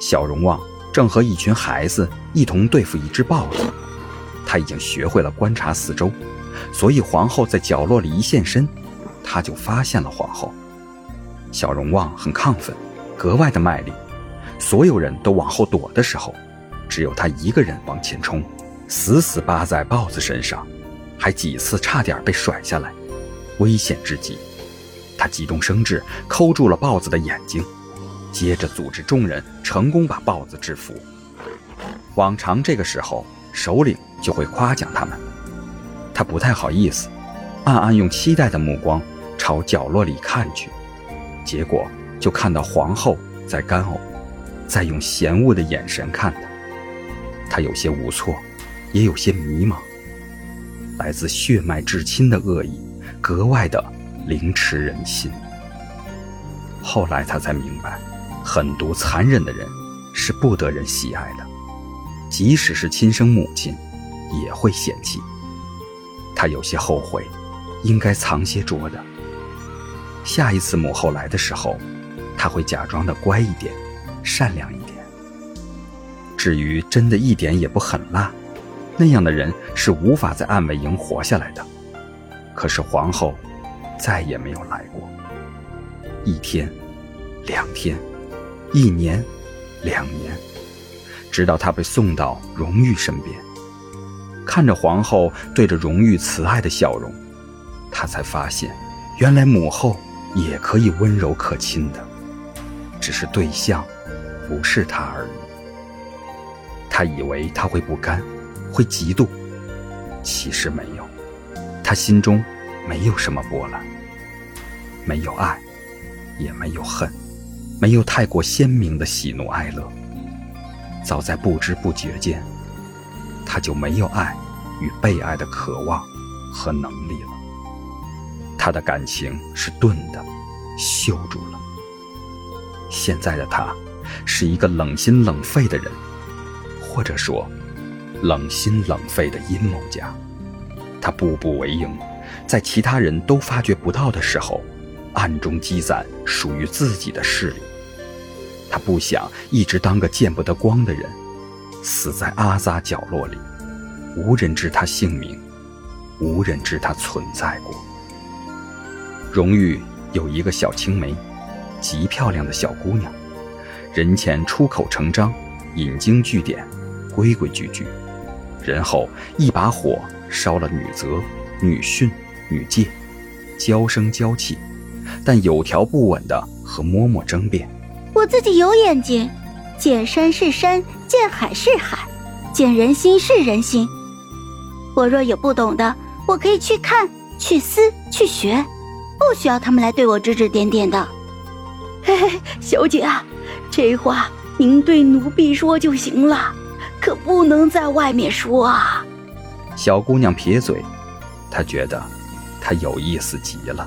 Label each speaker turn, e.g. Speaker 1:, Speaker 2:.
Speaker 1: 小荣旺正和一群孩子一同对付一只豹子，他已经学会了观察四周，所以皇后在角落里一现身，他就发现了皇后。小荣旺很亢奋，格外的卖力，所有人都往后躲的时候，只有他一个人往前冲，死死扒在豹子身上，还几次差点被甩下来，危险至极。他急中生智，抠住了豹子的眼睛。接着组织众人成功把豹子制服。往常这个时候，首领就会夸奖他们，他不太好意思，暗暗用期待的目光朝角落里看去，结果就看到皇后在干呕，在用嫌恶的眼神看他。他有些无措，也有些迷茫。来自血脉至亲的恶意，格外的凌迟人心。后来他才明白。狠毒残忍的人是不得人喜爱的，即使是亲生母亲，也会嫌弃。他有些后悔，应该藏些拙的。下一次母后来的时候，他会假装的乖一点，善良一点。至于真的一点也不狠辣，那样的人是无法在暗卫营活下来的。可是皇后再也没有来过。一天，两天。一年，两年，直到他被送到荣玉身边，看着皇后对着荣玉慈爱的笑容，他才发现，原来母后也可以温柔可亲的，只是对象不是他而已。他以为他会不甘，会嫉妒，其实没有，他心中没有什么波澜，没有爱，也没有恨。没有太过鲜明的喜怒哀乐，早在不知不觉间，他就没有爱与被爱的渴望和能力了。他的感情是钝的，锈住了。现在的他，是一个冷心冷肺的人，或者说，冷心冷肺的阴谋家。他步步为营，在其他人都发觉不到的时候。暗中积攒属于自己的势力，他不想一直当个见不得光的人，死在阿扎角落里，无人知他姓名，无人知他存在过。荣誉有一个小青梅，极漂亮的小姑娘，人前出口成章，引经据典，规规矩矩，人后一把火烧了女则、女训、女戒，娇声娇气。但有条不紊的和嬷嬷争辩：“
Speaker 2: 我自己有眼睛，见山是山，见海是海，见人心是人心。我若有不懂的，我可以去看、去思、去学，不需要他们来对我指指点点的。”
Speaker 3: 嘿嘿，小姐啊，这话您对奴婢说就行了，可不能在外面说啊。
Speaker 1: 小姑娘撇嘴，她觉得她有意思极了。